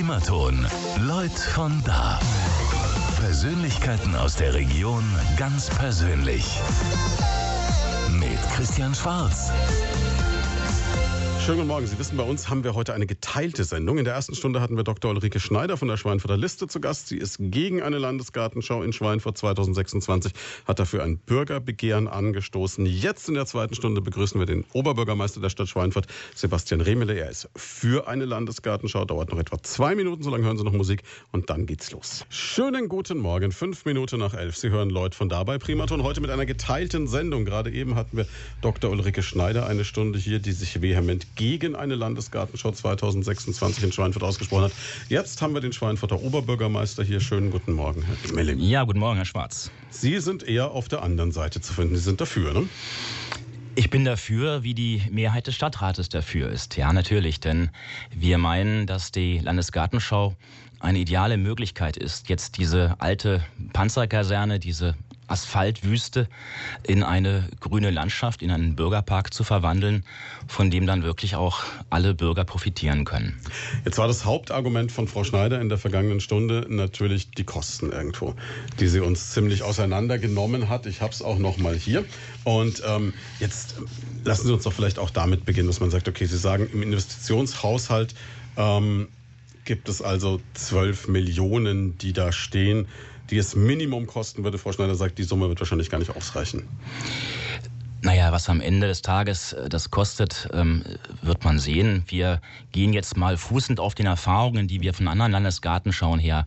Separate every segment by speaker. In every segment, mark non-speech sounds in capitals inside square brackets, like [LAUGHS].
Speaker 1: Primaton. Leut von da. Persönlichkeiten aus der Region ganz persönlich. Mit Christian Schwarz.
Speaker 2: Schönen guten Morgen. Sie wissen, bei uns haben wir heute eine geteilte Sendung. In der ersten Stunde hatten wir Dr. Ulrike Schneider von der Schweinfurter Liste zu Gast. Sie ist gegen eine Landesgartenschau in Schweinfurt 2026, hat dafür ein Bürgerbegehren angestoßen. Jetzt in der zweiten Stunde begrüßen wir den Oberbürgermeister der Stadt Schweinfurt, Sebastian Remele. Er ist für eine Landesgartenschau, dauert noch etwa zwei Minuten, so lange hören Sie noch Musik und dann geht's los. Schönen guten Morgen, fünf Minuten nach elf. Sie hören Leute von dabei Primaton heute mit einer geteilten Sendung. Gerade eben hatten wir Dr. Ulrike Schneider eine Stunde hier, die sich vehement gegen eine Landesgartenschau 2026 in Schweinfurt ausgesprochen hat. Jetzt haben wir den Schweinfurter Oberbürgermeister hier. Schönen guten Morgen, Herr Schmelling.
Speaker 3: Ja, guten Morgen, Herr Schwarz.
Speaker 2: Sie sind eher auf der anderen Seite zu finden. Sie sind dafür, ne?
Speaker 3: Ich bin dafür, wie die Mehrheit des Stadtrates dafür ist. Ja, natürlich, denn wir meinen, dass die Landesgartenschau eine ideale Möglichkeit ist, jetzt diese alte Panzerkaserne, diese Asphaltwüste in eine grüne Landschaft, in einen Bürgerpark zu verwandeln, von dem dann wirklich auch alle Bürger profitieren können.
Speaker 2: Jetzt war das Hauptargument von Frau Schneider in der vergangenen Stunde natürlich die Kosten irgendwo, die sie uns ziemlich auseinandergenommen hat. Ich habe es auch noch mal hier. Und ähm, jetzt lassen Sie uns doch vielleicht auch damit beginnen, dass man sagt, okay, Sie sagen, im Investitionshaushalt ähm, gibt es also 12 Millionen, die da stehen die es Minimum kosten würde. Frau Schneider sagt, die Summe wird wahrscheinlich gar nicht ausreichen.
Speaker 3: Naja, was am Ende des Tages äh, das kostet, ähm, wird man sehen. Wir gehen jetzt mal fußend auf den Erfahrungen, die wir von anderen Landesgartenschauen her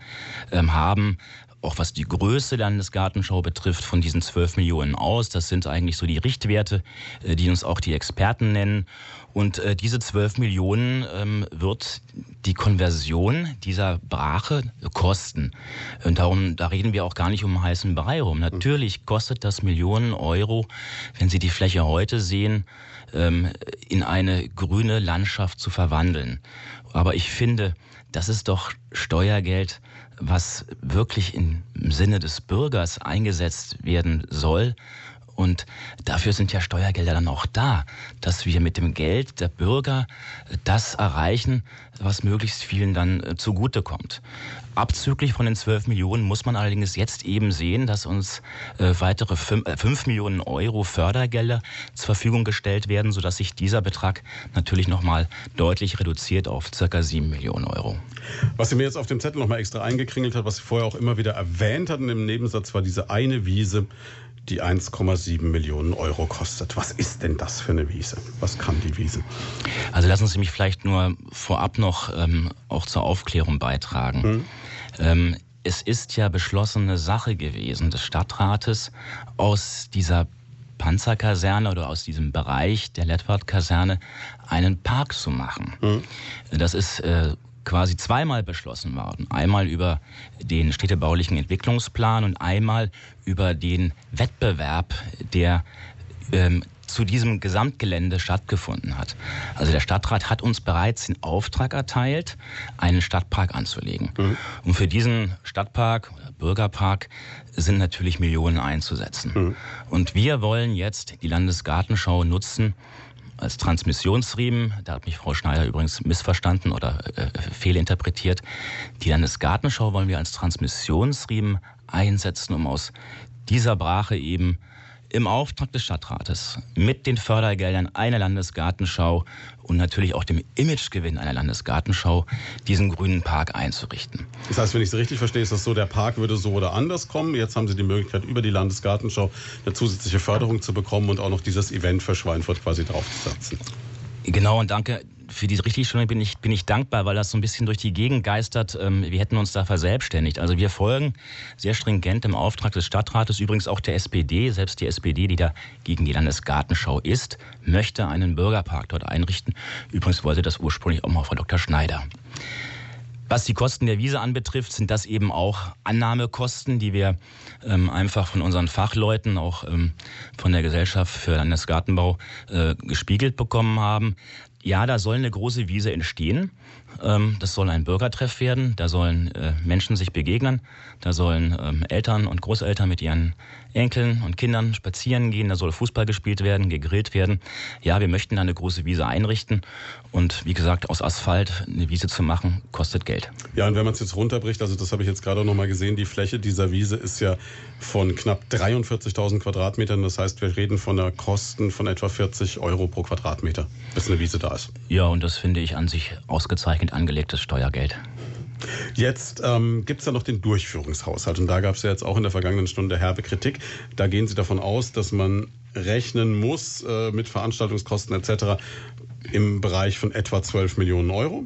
Speaker 3: ähm, haben, auch was die Größe der Landesgartenschau betrifft, von diesen 12 Millionen aus. Das sind eigentlich so die Richtwerte, äh, die uns auch die Experten nennen. Und äh, diese 12 Millionen ähm, wird die Konversion dieser Brache kosten. Und darum, da reden wir auch gar nicht um heißen Brei rum. Natürlich kostet das Millionen Euro, wenn Sie die Fläche heute sehen, ähm, in eine grüne Landschaft zu verwandeln. Aber ich finde, das ist doch Steuergeld, was wirklich im Sinne des Bürgers eingesetzt werden soll und dafür sind ja Steuergelder dann auch da, dass wir mit dem Geld der Bürger das erreichen, was möglichst vielen dann äh, zugutekommt. Abzüglich von den 12 Millionen muss man allerdings jetzt eben sehen, dass uns äh, weitere 5, äh, 5 Millionen Euro Fördergelder zur Verfügung gestellt werden, sodass sich dieser Betrag natürlich nochmal deutlich reduziert auf circa 7 Millionen Euro.
Speaker 2: Was Sie mir jetzt auf dem Zettel nochmal extra eingekringelt hat, was Sie vorher auch immer wieder erwähnt hatten im Nebensatz, war diese eine Wiese, die 1,7 Millionen Euro kostet. Was ist denn das für eine Wiese? Was kann die Wiese?
Speaker 3: Also lassen Sie mich vielleicht nur vorab noch ähm, auch zur Aufklärung beitragen. Hm. Ähm, es ist ja beschlossene Sache gewesen des Stadtrates aus dieser Panzerkaserne oder aus diesem Bereich der Lettwart-Kaserne einen Park zu machen. Mhm. Das ist äh, quasi zweimal beschlossen worden. Einmal über den städtebaulichen Entwicklungsplan und einmal über den Wettbewerb, der ähm, zu diesem Gesamtgelände stattgefunden hat. Also der Stadtrat hat uns bereits den Auftrag erteilt, einen Stadtpark anzulegen. Mhm. Und für diesen Stadtpark, Bürgerpark, sind natürlich Millionen einzusetzen. Mhm. Und wir wollen jetzt die Landesgartenschau nutzen, als Transmissionsriemen. Da hat mich Frau Schneider übrigens missverstanden oder äh, fehlinterpretiert. Die Landesgartenschau wollen wir als Transmissionsriemen einsetzen, um aus dieser Brache eben im Auftrag des Stadtrates mit den Fördergeldern einer Landesgartenschau und natürlich auch dem Imagegewinn einer Landesgartenschau diesen grünen Park einzurichten.
Speaker 2: Das heißt, wenn ich es richtig verstehe, ist das so, der Park würde so oder anders kommen. Jetzt haben Sie die Möglichkeit, über die Landesgartenschau eine zusätzliche Förderung zu bekommen und auch noch dieses Event für Schweinfurt quasi draufzusetzen.
Speaker 3: Genau, und danke für die Richtigstellung bin ich, bin ich dankbar, weil das so ein bisschen durch die Gegend geistert. Ähm, wir hätten uns da verselbstständigt. Also wir folgen sehr stringent im Auftrag des Stadtrates, übrigens auch der SPD, selbst die SPD, die da gegen die Landesgartenschau ist, möchte einen Bürgerpark dort einrichten. Übrigens wollte das ursprünglich auch mal Frau Dr. Schneider. Was die Kosten der Wiese anbetrifft, sind das eben auch Annahmekosten, die wir ähm, einfach von unseren Fachleuten, auch ähm, von der Gesellschaft für Landesgartenbau äh, gespiegelt bekommen haben. Ja, da soll eine große Wiese entstehen. Ähm, das soll ein Bürgertreff werden. Da sollen äh, Menschen sich begegnen. Da sollen ähm, Eltern und Großeltern mit ihren Enkeln und Kindern spazieren gehen. Da soll Fußball gespielt werden, gegrillt werden. Ja, wir möchten da eine große Wiese einrichten. Und wie gesagt, aus Asphalt eine Wiese zu machen, kostet Geld.
Speaker 2: Ja, und wenn man es jetzt runterbricht, also das habe ich jetzt gerade noch mal gesehen, die Fläche dieser Wiese ist ja von knapp 43.000 Quadratmetern. Das heißt, wir reden von einer Kosten von etwa 40 Euro pro Quadratmeter, bis eine Wiese da ist.
Speaker 3: Ja, und das finde ich an sich ausgezeichnet angelegtes Steuergeld.
Speaker 2: Jetzt ähm, gibt es ja noch den Durchführungshaushalt. Und da gab es ja jetzt auch in der vergangenen Stunde herbe Kritik. Da gehen Sie davon aus, dass man rechnen muss äh, mit Veranstaltungskosten etc. im Bereich von etwa 12 Millionen Euro.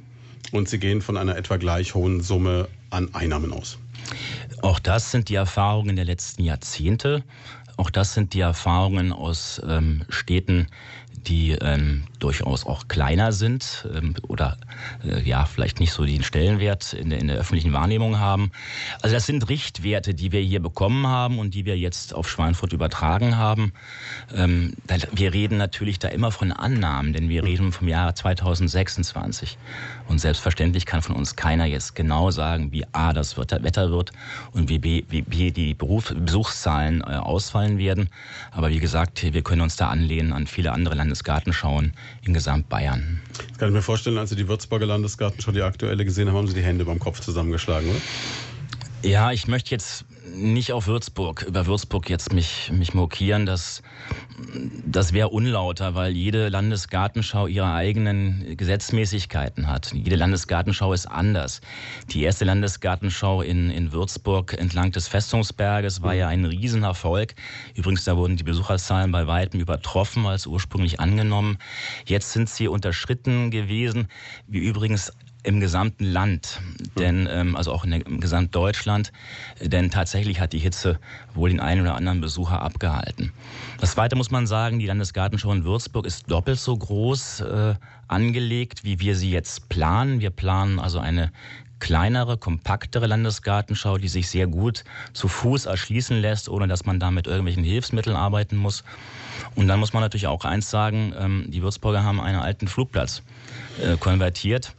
Speaker 2: Und Sie gehen von einer etwa gleich hohen Summe an Einnahmen aus.
Speaker 3: Auch das sind die Erfahrungen der letzten Jahrzehnte. Auch das sind die Erfahrungen aus ähm, Städten, die ähm, durchaus auch kleiner sind ähm, oder äh, ja vielleicht nicht so den Stellenwert in der, in der öffentlichen Wahrnehmung haben. Also das sind Richtwerte, die wir hier bekommen haben und die wir jetzt auf Schweinfurt übertragen haben. Ähm, wir reden natürlich da immer von Annahmen, denn wir reden vom Jahr 2026 und selbstverständlich kann von uns keiner jetzt genau sagen, wie a das Wetter wird und wie b, wie b die Beruf, Besuchszahlen äh, ausfallen werden. Aber wie gesagt, wir können uns da anlehnen an viele andere Landesgartenschauen in Gesamtbayern.
Speaker 2: Das kann ich mir vorstellen, als Sie die Würzburger Landesgartenschau, die aktuelle gesehen haben, haben Sie die Hände beim Kopf zusammengeschlagen, oder?
Speaker 3: Ja, ich möchte jetzt nicht auf Würzburg, über Würzburg jetzt mich, mich mokieren. Das, das wäre unlauter, weil jede Landesgartenschau ihre eigenen Gesetzmäßigkeiten hat. Jede Landesgartenschau ist anders. Die erste Landesgartenschau in, in Würzburg entlang des Festungsberges war ja ein Riesenerfolg. Übrigens, da wurden die Besucherzahlen bei weitem übertroffen als ursprünglich angenommen. Jetzt sind sie unterschritten gewesen, wie übrigens im gesamten Land, denn ähm, also auch in der, im Gesamtdeutschland, denn tatsächlich hat die Hitze wohl den einen oder anderen Besucher abgehalten. Das Zweite muss man sagen, die Landesgartenschau in Würzburg ist doppelt so groß äh, angelegt, wie wir sie jetzt planen. Wir planen also eine kleinere, kompaktere Landesgartenschau, die sich sehr gut zu Fuß erschließen lässt, ohne dass man da mit irgendwelchen Hilfsmitteln arbeiten muss. Und dann muss man natürlich auch eins sagen, ähm, die Würzburger haben einen alten Flugplatz äh, konvertiert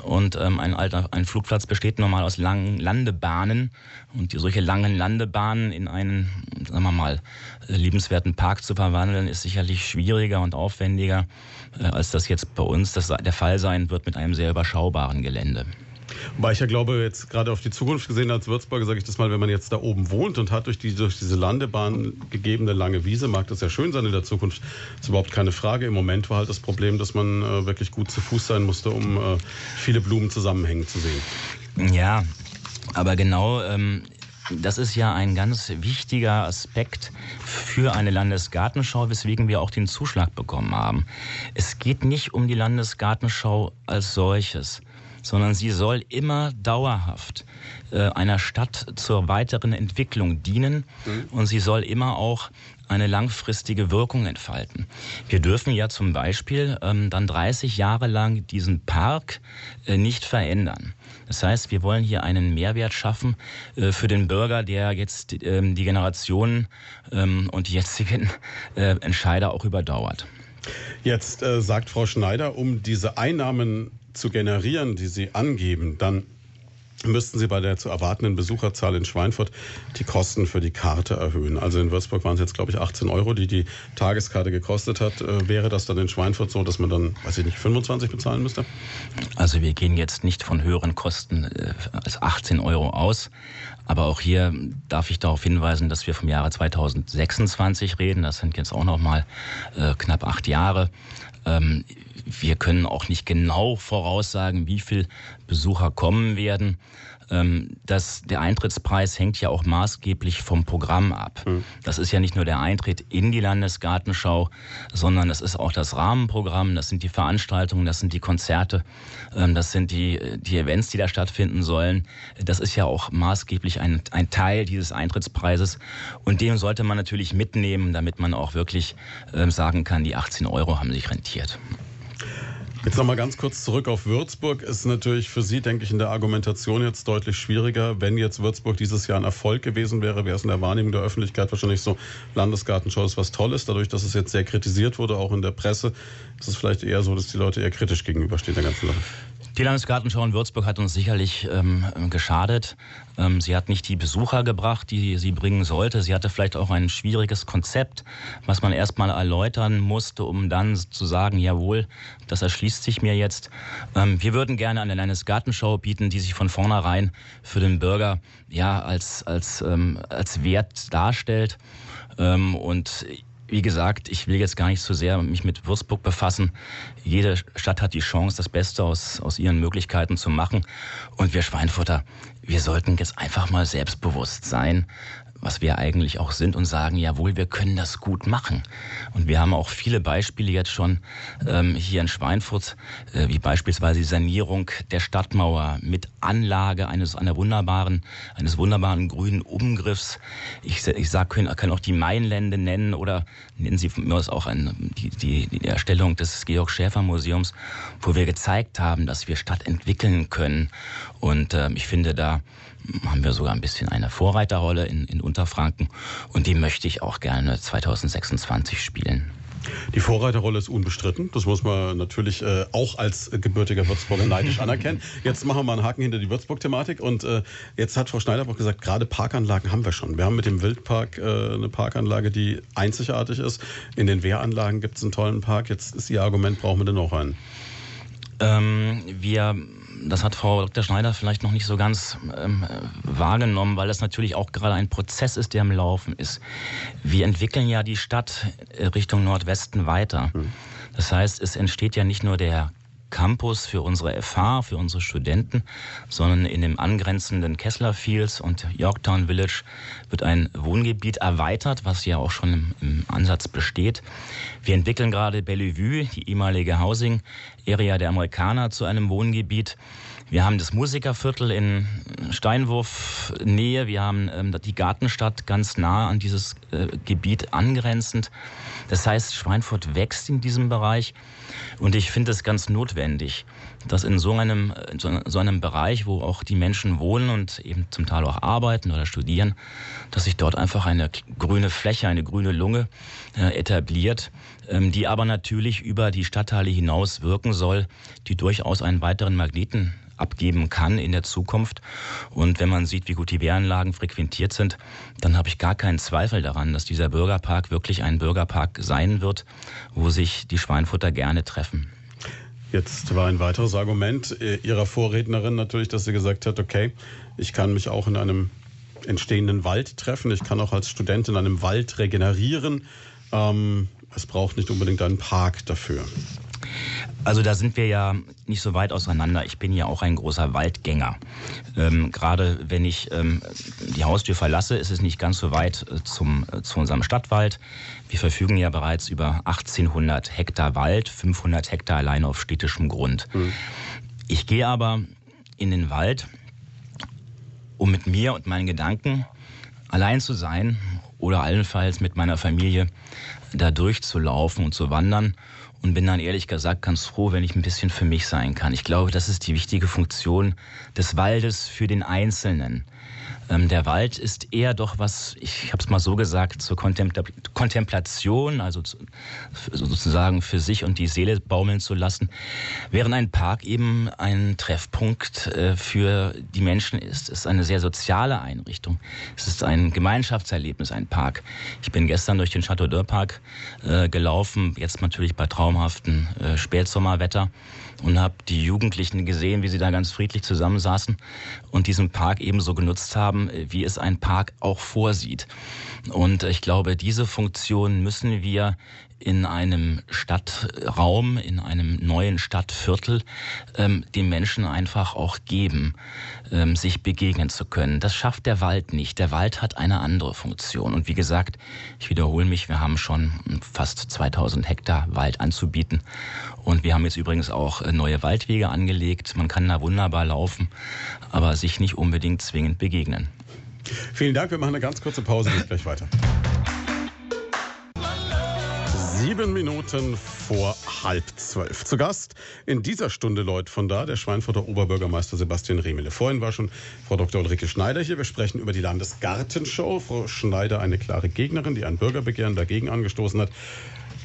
Speaker 3: und ähm, ein, alter, ein Flugplatz besteht normal aus langen Landebahnen. Und die, solche langen Landebahnen in einen, sagen wir mal, liebenswerten Park zu verwandeln, ist sicherlich schwieriger und aufwendiger, äh, als das jetzt bei uns das der Fall sein wird mit einem sehr überschaubaren Gelände.
Speaker 2: Wobei ich ja glaube, jetzt gerade auf die Zukunft gesehen als Würzburger, sage ich das mal, wenn man jetzt da oben wohnt und hat durch, die, durch diese Landebahn gegebene lange Wiese, mag das ja schön sein in der Zukunft. Das ist überhaupt keine Frage. Im Moment war halt das Problem, dass man äh, wirklich gut zu Fuß sein musste, um äh, viele Blumen zusammenhängen zu sehen.
Speaker 3: Ja, aber genau ähm, das ist ja ein ganz wichtiger Aspekt für eine Landesgartenschau, weswegen wir auch den Zuschlag bekommen haben. Es geht nicht um die Landesgartenschau als solches, sondern sie soll immer dauerhaft äh, einer Stadt zur weiteren Entwicklung dienen mhm. und sie soll immer auch eine langfristige Wirkung entfalten. Wir dürfen ja zum Beispiel ähm, dann 30 Jahre lang diesen Park äh, nicht verändern. Das heißt, wir wollen hier einen Mehrwert schaffen äh, für den Bürger, der jetzt ähm, die Generationen ähm, und die jetzigen äh, Entscheider auch überdauert.
Speaker 2: Jetzt äh, sagt Frau Schneider, um diese Einnahmen zu generieren, die Sie angeben, dann müssten Sie bei der zu erwartenden Besucherzahl in Schweinfurt die Kosten für die Karte erhöhen. Also in Würzburg waren es jetzt, glaube ich, 18 Euro, die die Tageskarte gekostet hat. Äh, wäre das dann in Schweinfurt so, dass man dann, weiß ich nicht, 25 bezahlen müsste?
Speaker 3: Also wir gehen jetzt nicht von höheren Kosten äh, als 18 Euro aus. Aber auch hier darf ich darauf hinweisen, dass wir vom Jahre 2026 reden. Das sind jetzt auch noch mal äh, knapp acht Jahre. Ähm, wir können auch nicht genau voraussagen, wie viel Besucher kommen werden. Ähm, das, der Eintrittspreis hängt ja auch maßgeblich vom Programm ab. Mhm. Das ist ja nicht nur der Eintritt in die Landesgartenschau, sondern das ist auch das Rahmenprogramm, das sind die Veranstaltungen, das sind die Konzerte, ähm, das sind die, die Events, die da stattfinden sollen. Das ist ja auch maßgeblich ein, ein Teil dieses Eintrittspreises und den sollte man natürlich mitnehmen, damit man auch wirklich ähm, sagen kann, die 18 Euro haben sich rentiert.
Speaker 2: Jetzt nochmal ganz kurz zurück auf Würzburg. Ist natürlich für Sie, denke ich, in der Argumentation jetzt deutlich schwieriger. Wenn jetzt Würzburg dieses Jahr ein Erfolg gewesen wäre, wäre es in der Wahrnehmung der Öffentlichkeit wahrscheinlich so, Landesgartenschau ist was Tolles. Dadurch, dass es jetzt sehr kritisiert wurde, auch in der Presse, ist es vielleicht eher so, dass die Leute eher kritisch gegenüberstehen der ganzen Sache.
Speaker 3: Die Landesgartenschau in Würzburg hat uns sicherlich ähm, geschadet. Ähm, sie hat nicht die Besucher gebracht, die sie bringen sollte. Sie hatte vielleicht auch ein schwieriges Konzept, was man erstmal erläutern musste, um dann zu sagen, jawohl, das erschließt sich mir jetzt. Ähm, wir würden gerne eine Landesgartenschau bieten, die sich von vornherein für den Bürger ja als, als, ähm, als Wert darstellt. Ähm, und wie gesagt, ich will jetzt gar nicht so sehr mich mit Würzburg befassen. Jede Stadt hat die Chance, das Beste aus, aus ihren Möglichkeiten zu machen. Und wir Schweinfurter, wir sollten jetzt einfach mal selbstbewusst sein, was wir eigentlich auch sind und sagen, jawohl, wir können das gut machen. Und wir haben auch viele Beispiele jetzt schon ähm, hier in Schweinfurt, äh, wie beispielsweise die Sanierung der Stadtmauer mit Anlage eines einer wunderbaren, eines wunderbaren grünen Umgriffs. Ich, ich sag, können, kann auch die Mainlände nennen oder nennen Sie von mir aus auch ein, die, die, die Erstellung des Georg Schäfer Museums, wo wir gezeigt haben, dass wir Stadt entwickeln können. Und äh, ich finde, da haben wir sogar ein bisschen eine Vorreiterrolle in, in Unterfranken und die möchte ich auch gerne 2026 spielen.
Speaker 2: Die Vorreiterrolle ist unbestritten. Das muss man natürlich äh, auch als gebürtiger Würzburger neidisch [LAUGHS] anerkennen. Jetzt machen wir mal einen Haken hinter die Würzburg-Thematik. Und äh, jetzt hat Frau Schneider auch gesagt, gerade Parkanlagen haben wir schon. Wir haben mit dem Wildpark äh, eine Parkanlage, die einzigartig ist. In den Wehranlagen gibt es einen tollen Park. Jetzt ist Ihr Argument, brauchen wir denn noch einen?
Speaker 3: Ähm, wir das hat Frau Dr. Schneider vielleicht noch nicht so ganz ähm, wahrgenommen, weil das natürlich auch gerade ein Prozess ist, der im Laufen ist. Wir entwickeln ja die Stadt äh, Richtung Nordwesten weiter. Hm. Das heißt, es entsteht ja nicht nur der Campus für unsere FH, für unsere Studenten, sondern in dem angrenzenden Kessler Fields und Yorktown Village wird ein Wohngebiet erweitert, was ja auch schon im, im Ansatz besteht. Wir entwickeln gerade Bellevue, die ehemalige Housing Area der Amerikaner, zu einem Wohngebiet. Wir haben das Musikerviertel in Steinwurf-Nähe. Wir haben ähm, die Gartenstadt ganz nah an dieses äh, Gebiet angrenzend. Das heißt, Schweinfurt wächst in diesem Bereich. Und ich finde es ganz notwendig, dass in so einem, in so einem Bereich, wo auch die Menschen wohnen und eben zum Teil auch arbeiten oder studieren, dass sich dort einfach eine grüne Fläche, eine grüne Lunge äh, etabliert, ähm, die aber natürlich über die Stadtteile hinaus wirken soll, die durchaus einen weiteren Magneten abgeben kann in der Zukunft. Und wenn man sieht, wie gut die Wehranlagen frequentiert sind, dann habe ich gar keinen Zweifel daran, dass dieser Bürgerpark wirklich ein Bürgerpark sein wird, wo sich die Schweinfutter gerne treffen.
Speaker 2: Jetzt war ein weiteres Argument äh, Ihrer Vorrednerin natürlich, dass sie gesagt hat, okay, ich kann mich auch in einem entstehenden Wald treffen, ich kann auch als Student in einem Wald regenerieren. Ähm, es braucht nicht unbedingt einen Park dafür.
Speaker 3: Also da sind wir ja nicht so weit auseinander. Ich bin ja auch ein großer Waldgänger. Ähm, Gerade wenn ich ähm, die Haustür verlasse, ist es nicht ganz so weit äh, zum, äh, zu unserem Stadtwald. Wir verfügen ja bereits über 1800 Hektar Wald, 500 Hektar allein auf städtischem Grund. Mhm. Ich gehe aber in den Wald, um mit mir und meinen Gedanken allein zu sein oder allenfalls mit meiner Familie da durchzulaufen und zu wandern und bin dann ehrlich gesagt ganz froh, wenn ich ein bisschen für mich sein kann. Ich glaube, das ist die wichtige Funktion des Waldes für den Einzelnen. Ähm, der Wald ist eher doch was, ich habe es mal so gesagt, zur Kontempla Kontemplation, also zu, sozusagen für sich und die Seele baumeln zu lassen, während ein Park eben ein Treffpunkt äh, für die Menschen ist. Es ist eine sehr soziale Einrichtung. Es ist ein Gemeinschaftserlebnis, ein Park. Ich bin gestern durch den Chateau d'Or Park äh, gelaufen, jetzt natürlich bei traumhaftem äh, Spätsommerwetter und habe die Jugendlichen gesehen, wie sie da ganz friedlich zusammensaßen und diesen Park ebenso genutzt haben, wie es ein Park auch vorsieht. Und ich glaube, diese Funktion müssen wir in einem Stadtraum, in einem neuen Stadtviertel ähm, den Menschen einfach auch geben, ähm, sich begegnen zu können. Das schafft der Wald nicht. Der Wald hat eine andere Funktion. Und wie gesagt, ich wiederhole mich, wir haben schon fast 2000 Hektar Wald anzubieten. Und wir haben jetzt übrigens auch äh, neue Waldwege angelegt. Man kann da wunderbar laufen, aber sich nicht unbedingt zwingend begegnen.
Speaker 2: Vielen Dank. Wir machen eine ganz kurze Pause. Geht gleich weiter. Sieben Minuten vor halb zwölf. Zu Gast in dieser Stunde Leut von da, der Schweinfurter Oberbürgermeister Sebastian Remele. Vorhin war schon Frau Dr. Ulrike Schneider hier. Wir sprechen über die Landesgartenshow. Frau Schneider, eine klare Gegnerin, die ein Bürgerbegehren dagegen angestoßen hat.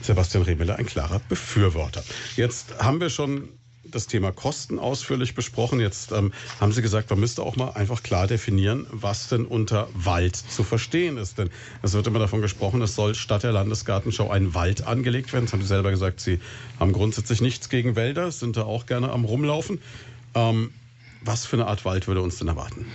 Speaker 2: Sebastian Remele, ein klarer Befürworter. Jetzt haben wir schon das Thema Kosten ausführlich besprochen. Jetzt ähm, haben Sie gesagt, man müsste auch mal einfach klar definieren, was denn unter Wald zu verstehen ist. Denn es wird immer davon gesprochen, es soll statt der Landesgartenschau ein Wald angelegt werden. Das haben Sie selber gesagt, Sie haben grundsätzlich nichts gegen Wälder, sind da auch gerne am Rumlaufen. Ähm, was für eine Art Wald würde uns denn erwarten?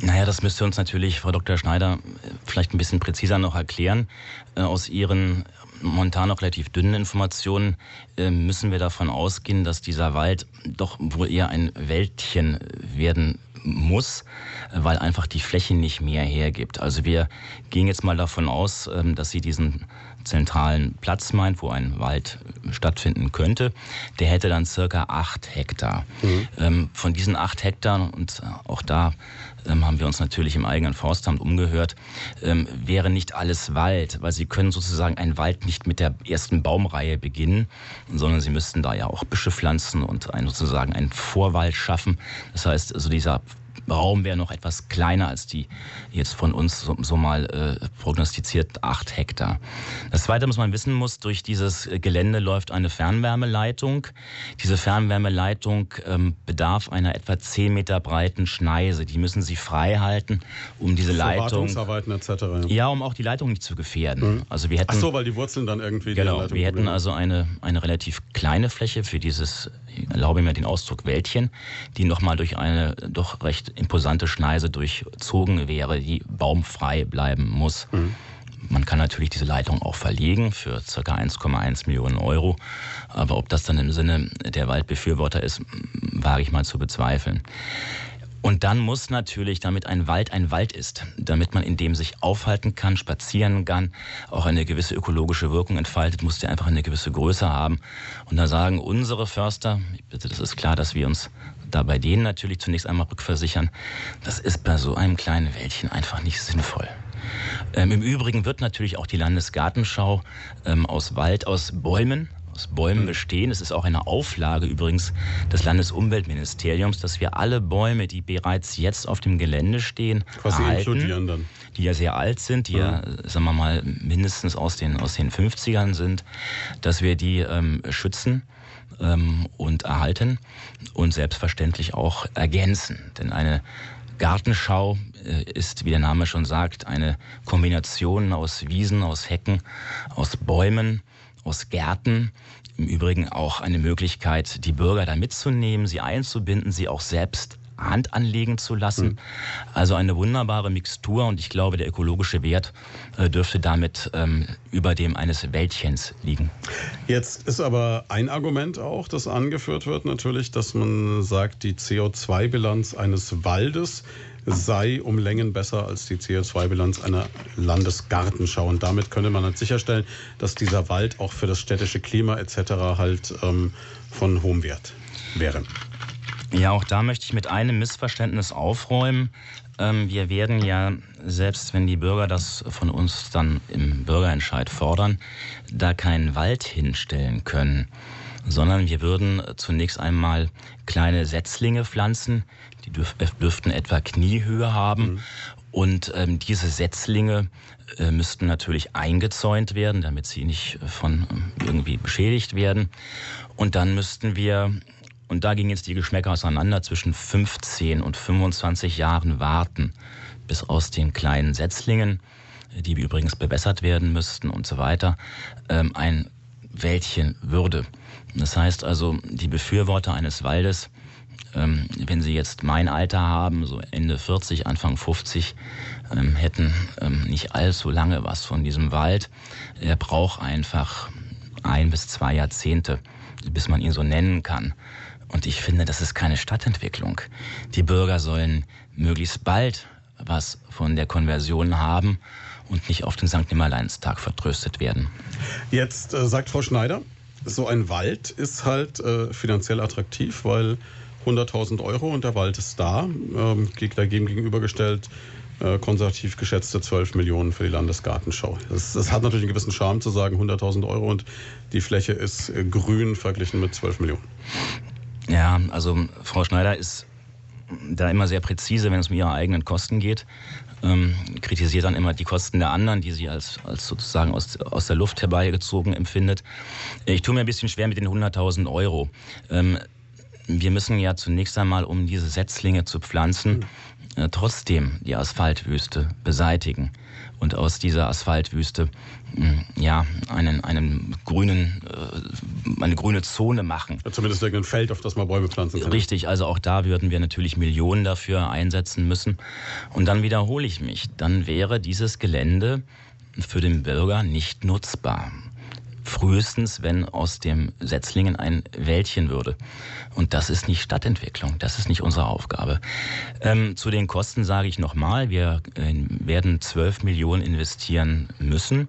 Speaker 3: Naja, das müsste uns natürlich Frau Dr. Schneider vielleicht ein bisschen präziser noch erklären. Äh, aus Ihren momentan noch relativ dünnen Informationen äh, müssen wir davon ausgehen, dass dieser Wald doch wohl eher ein Wäldchen werden muss, weil einfach die Fläche nicht mehr hergibt. Also wir gehen jetzt mal davon aus, ähm, dass Sie diesen zentralen Platz meint, wo ein Wald stattfinden könnte, der hätte dann circa acht Hektar. Mhm. Ähm, von diesen acht Hektar, und auch da ähm, haben wir uns natürlich im eigenen Forstamt umgehört, ähm, wäre nicht alles Wald, weil sie können sozusagen einen Wald nicht mit der ersten Baumreihe beginnen, sondern sie müssten da ja auch Büsche pflanzen und ein, sozusagen einen Vorwald schaffen. Das heißt, also dieser Raum wäre noch etwas kleiner als die jetzt von uns so, so mal äh, prognostiziert acht Hektar. Das Zweite, was man wissen muss, durch dieses Gelände läuft eine Fernwärmeleitung. Diese Fernwärmeleitung ähm, bedarf einer etwa zehn Meter breiten Schneise. Die müssen Sie frei halten, um diese Leitung...
Speaker 2: etc.
Speaker 3: Ja. ja, um auch die Leitung nicht zu gefährden.
Speaker 2: Mhm. Also wir hätten... Ach so, weil die Wurzeln dann irgendwie...
Speaker 3: Genau, wir hätten also eine, eine relativ kleine Fläche für dieses, ich erlaube mir den Ausdruck, Wäldchen, die nochmal durch eine doch recht imposante Schneise durchzogen wäre, die baumfrei bleiben muss. Mhm. Man kann natürlich diese Leitung auch verlegen für ca. 1,1 Millionen Euro. Aber ob das dann im Sinne der Waldbefürworter ist, wage ich mal zu bezweifeln. Und dann muss natürlich, damit ein Wald ein Wald ist, damit man in dem sich aufhalten kann, spazieren kann, auch eine gewisse ökologische Wirkung entfaltet, muss der einfach eine gewisse Größe haben. Und da sagen unsere Förster, bitte, das ist klar, dass wir uns da bei denen natürlich zunächst einmal rückversichern, das ist bei so einem kleinen Wäldchen einfach nicht sinnvoll. Ähm, Im Übrigen wird natürlich auch die Landesgartenschau ähm, aus Wald, aus Bäumen, aus Bäumen mhm. bestehen. Es ist auch eine Auflage übrigens des Landesumweltministeriums, dass wir alle Bäume, die bereits jetzt auf dem Gelände stehen,
Speaker 2: Quasi erhalten, dann.
Speaker 3: die ja sehr alt sind, die mhm. ja, sagen wir mal, mindestens aus den, aus den 50ern sind, dass wir die ähm, schützen ähm, und erhalten und selbstverständlich auch ergänzen. Denn eine Gartenschau äh, ist, wie der Name schon sagt, eine Kombination aus Wiesen, aus Hecken, aus Bäumen, aus Gärten. Im Übrigen auch eine Möglichkeit, die Bürger da mitzunehmen, sie einzubinden, sie auch selbst Hand anlegen zu lassen. Mhm. Also eine wunderbare Mixtur und ich glaube, der ökologische Wert äh, dürfte damit ähm, über dem eines Wäldchens liegen.
Speaker 2: Jetzt ist aber ein Argument auch, das angeführt wird, natürlich, dass man sagt, die CO2-Bilanz eines Waldes sei um Längen besser als die CO2-Bilanz einer Landesgartenschau. Und damit könnte man halt sicherstellen, dass dieser Wald auch für das städtische Klima etc. halt ähm, von hohem Wert wäre.
Speaker 3: Ja, auch da möchte ich mit einem Missverständnis aufräumen. Ähm, wir werden ja, selbst wenn die Bürger das von uns dann im Bürgerentscheid fordern, da keinen Wald hinstellen können, sondern wir würden zunächst einmal kleine Setzlinge pflanzen, die äh, dürften etwa Kniehöhe haben. Mhm. Und ähm, diese Setzlinge äh, müssten natürlich eingezäunt werden, damit sie nicht von ähm, irgendwie beschädigt werden. Und dann müssten wir und da gingen jetzt die Geschmäcker auseinander zwischen 15 und 25 Jahren warten, bis aus den kleinen Setzlingen, die übrigens bewässert werden müssten und so weiter, ähm, ein Wäldchen würde. Das heißt also, die Befürworter eines Waldes, ähm, wenn sie jetzt mein Alter haben, so Ende 40, Anfang 50, ähm, hätten nicht allzu lange was von diesem Wald. Er braucht einfach ein bis zwei Jahrzehnte, bis man ihn so nennen kann. Und ich finde, das ist keine Stadtentwicklung. Die Bürger sollen möglichst bald was von der Konversion haben und nicht auf den St. Nimmerleinstag vertröstet werden.
Speaker 2: Jetzt äh, sagt Frau Schneider, so ein Wald ist halt äh, finanziell attraktiv, weil 100.000 Euro und der Wald ist da. Ähm, dagegen gegenübergestellt äh, konservativ geschätzte 12 Millionen für die Landesgartenschau. Das, das hat natürlich einen gewissen Charme zu sagen 100.000 Euro und die Fläche ist äh, grün verglichen mit 12 Millionen.
Speaker 3: Ja, also Frau Schneider ist da immer sehr präzise, wenn es um ihre eigenen Kosten geht. Ähm, kritisiert dann immer die Kosten der anderen, die sie als, als sozusagen aus, aus der Luft herbeigezogen empfindet. Ich tue mir ein bisschen schwer mit den 100.000 Euro. Ähm, wir müssen ja zunächst einmal, um diese Setzlinge zu pflanzen, äh, trotzdem die Asphaltwüste beseitigen und aus dieser Asphaltwüste hm, ja einen, einen grünen, äh, eine grüne Zone machen.
Speaker 2: Ja, zumindest irgendein Feld, auf das man Bäume pflanzen kann.
Speaker 3: Richtig, also auch da würden wir natürlich Millionen dafür einsetzen müssen. Und dann wiederhole ich mich, dann wäre dieses Gelände für den Bürger nicht nutzbar frühestens, wenn aus dem Setzlingen ein Wäldchen würde. Und das ist nicht Stadtentwicklung, das ist nicht unsere Aufgabe. Ähm, zu den Kosten sage ich nochmal, wir äh, werden 12 Millionen investieren müssen.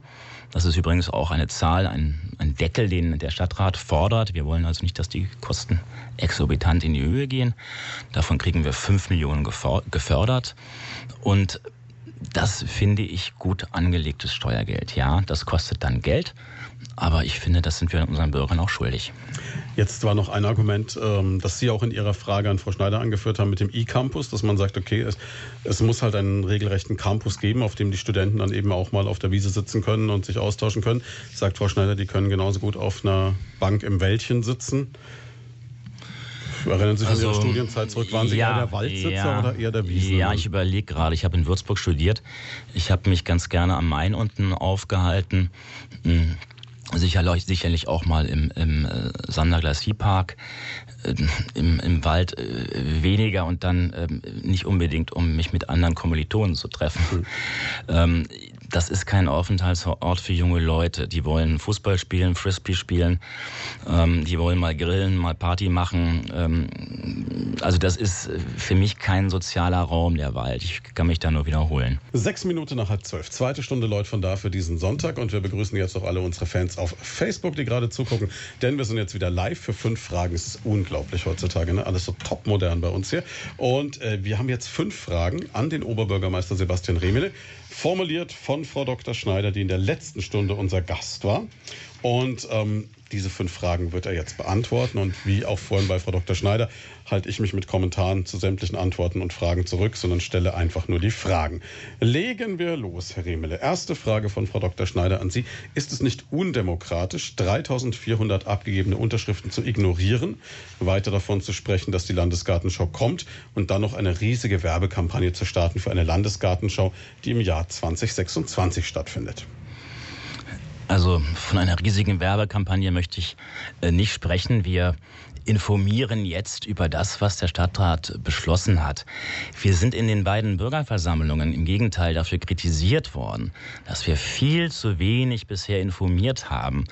Speaker 3: Das ist übrigens auch eine Zahl, ein, ein Deckel, den der Stadtrat fordert. Wir wollen also nicht, dass die Kosten exorbitant in die Höhe gehen. Davon kriegen wir 5 Millionen gefördert. Und das finde ich gut angelegtes Steuergeld. Ja, das kostet dann Geld. Aber ich finde, das sind wir unseren Bürgern auch schuldig.
Speaker 2: Jetzt war noch ein Argument, ähm, das Sie auch in Ihrer Frage an Frau Schneider angeführt haben mit dem E-Campus, dass man sagt, okay, es, es, muss halt einen regelrechten Campus geben, auf dem die Studenten dann eben auch mal auf der Wiese sitzen können und sich austauschen können. Sagt Frau Schneider, die können genauso gut auf einer Bank im Wäldchen sitzen. Erinnern Sie sich also, an Ihre Studienzeit zurück? Waren Sie ja, eher der Waldsitzer ja, oder eher der Wiesn?
Speaker 3: Ja, ich überlege gerade. Ich habe in Würzburg studiert. Ich habe mich ganz gerne am Main unten aufgehalten. Sicherlich, sicherlich auch mal im, im äh, Sander Glacis-Park, äh, im, im Wald äh, weniger und dann äh, nicht unbedingt, um mich mit anderen Kommilitonen zu treffen. Mhm. Ähm, das ist kein Aufenthaltsort für junge Leute. Die wollen Fußball spielen, Frisbee spielen, ähm, die wollen mal grillen, mal Party machen. Ähm, also das ist für mich kein sozialer Raum, der Wald. Ich kann mich da nur wiederholen.
Speaker 2: Sechs Minuten nach halb zwölf. Zweite Stunde Leute von da für diesen Sonntag und wir begrüßen jetzt auch alle unsere Fans auf Facebook, die gerade zugucken, denn wir sind jetzt wieder live für fünf Fragen. Es ist unglaublich heutzutage, ne? alles so top modern bei uns hier. Und äh, wir haben jetzt fünf Fragen an den Oberbürgermeister Sebastian Remele formuliert von Frau Dr. Schneider, die in der letzten Stunde unser Gast war. Und ähm, diese fünf Fragen wird er jetzt beantworten. Und wie auch vorhin bei Frau Dr. Schneider halte ich mich mit Kommentaren zu sämtlichen Antworten und Fragen zurück, sondern stelle einfach nur die Fragen. Legen wir los, Herr Remele. Erste Frage von Frau Dr. Schneider an Sie. Ist es nicht undemokratisch, 3400 abgegebene Unterschriften zu ignorieren, weiter davon zu sprechen, dass die Landesgartenschau kommt und dann noch eine riesige Werbekampagne zu starten für eine Landesgartenschau, die im Jahr 2026 stattfindet?
Speaker 3: Also von einer riesigen Werbekampagne möchte ich äh, nicht sprechen. Wir informieren jetzt über das, was der Stadtrat beschlossen hat. Wir sind in den beiden Bürgerversammlungen im Gegenteil dafür kritisiert worden, dass wir viel zu wenig bisher informiert haben.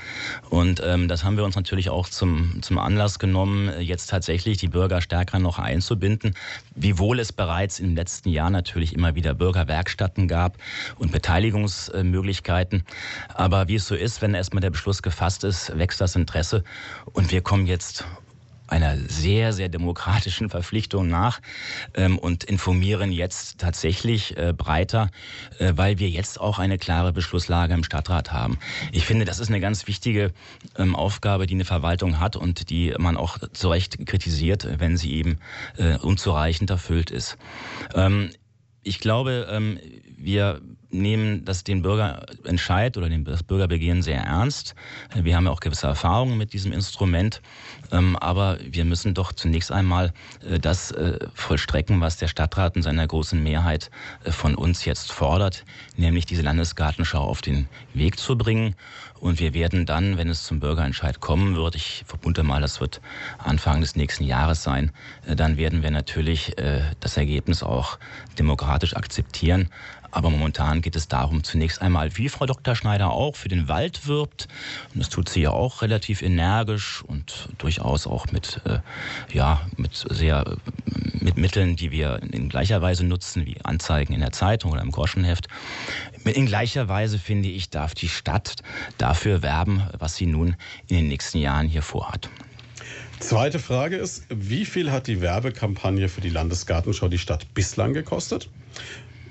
Speaker 3: Und ähm, das haben wir uns natürlich auch zum, zum Anlass genommen, jetzt tatsächlich die Bürger stärker noch einzubinden, wiewohl es bereits im letzten Jahr natürlich immer wieder Bürgerwerkstätten gab und Beteiligungsmöglichkeiten. Aber wie es so ist, wenn erstmal der Beschluss gefasst ist, wächst das Interesse und wir kommen jetzt einer sehr, sehr demokratischen Verpflichtung nach ähm, und informieren jetzt tatsächlich äh, breiter, äh, weil wir jetzt auch eine klare Beschlusslage im Stadtrat haben. Ich finde, das ist eine ganz wichtige ähm, Aufgabe, die eine Verwaltung hat und die man auch zu Recht kritisiert, wenn sie eben äh, unzureichend erfüllt ist. Ähm, ich glaube, ähm, wir nehmen das den Bürgerentscheid oder das Bürgerbegehren sehr ernst. Wir haben ja auch gewisse Erfahrungen mit diesem Instrument. Ähm, aber wir müssen doch zunächst einmal äh, das äh, vollstrecken, was der Stadtrat in seiner großen Mehrheit äh, von uns jetzt fordert, nämlich diese Landesgartenschau auf den Weg zu bringen. Und wir werden dann, wenn es zum Bürgerentscheid kommen wird, ich vermute mal, das wird Anfang des nächsten Jahres sein, dann werden wir natürlich das Ergebnis auch demokratisch akzeptieren. Aber momentan geht es darum, zunächst einmal, wie Frau Dr. Schneider auch für den Wald wirbt. Und das tut sie ja auch relativ energisch und durchaus auch mit, äh, ja, mit sehr, mit Mitteln, die wir in gleicher Weise nutzen, wie Anzeigen in der Zeitung oder im Groschenheft. In gleicher Weise, finde ich, darf die Stadt dafür werben, was sie nun in den nächsten Jahren hier vorhat.
Speaker 2: Zweite Frage ist, wie viel hat die Werbekampagne für die Landesgartenschau die Stadt bislang gekostet?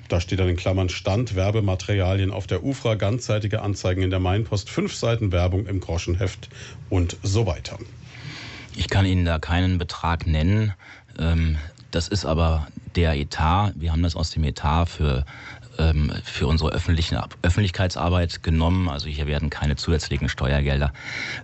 Speaker 2: Da steht dann in Klammern Stand, Werbematerialien auf der UFRA, ganzseitige Anzeigen in der Mainpost, fünf Seiten Werbung im Groschenheft und so weiter.
Speaker 3: Ich kann Ihnen da keinen Betrag nennen. Ähm, das ist aber der Etat. Wir haben das aus dem Etat für ähm, für unsere öffentlichen Öffentlichkeitsarbeit genommen. Also hier werden keine zusätzlichen Steuergelder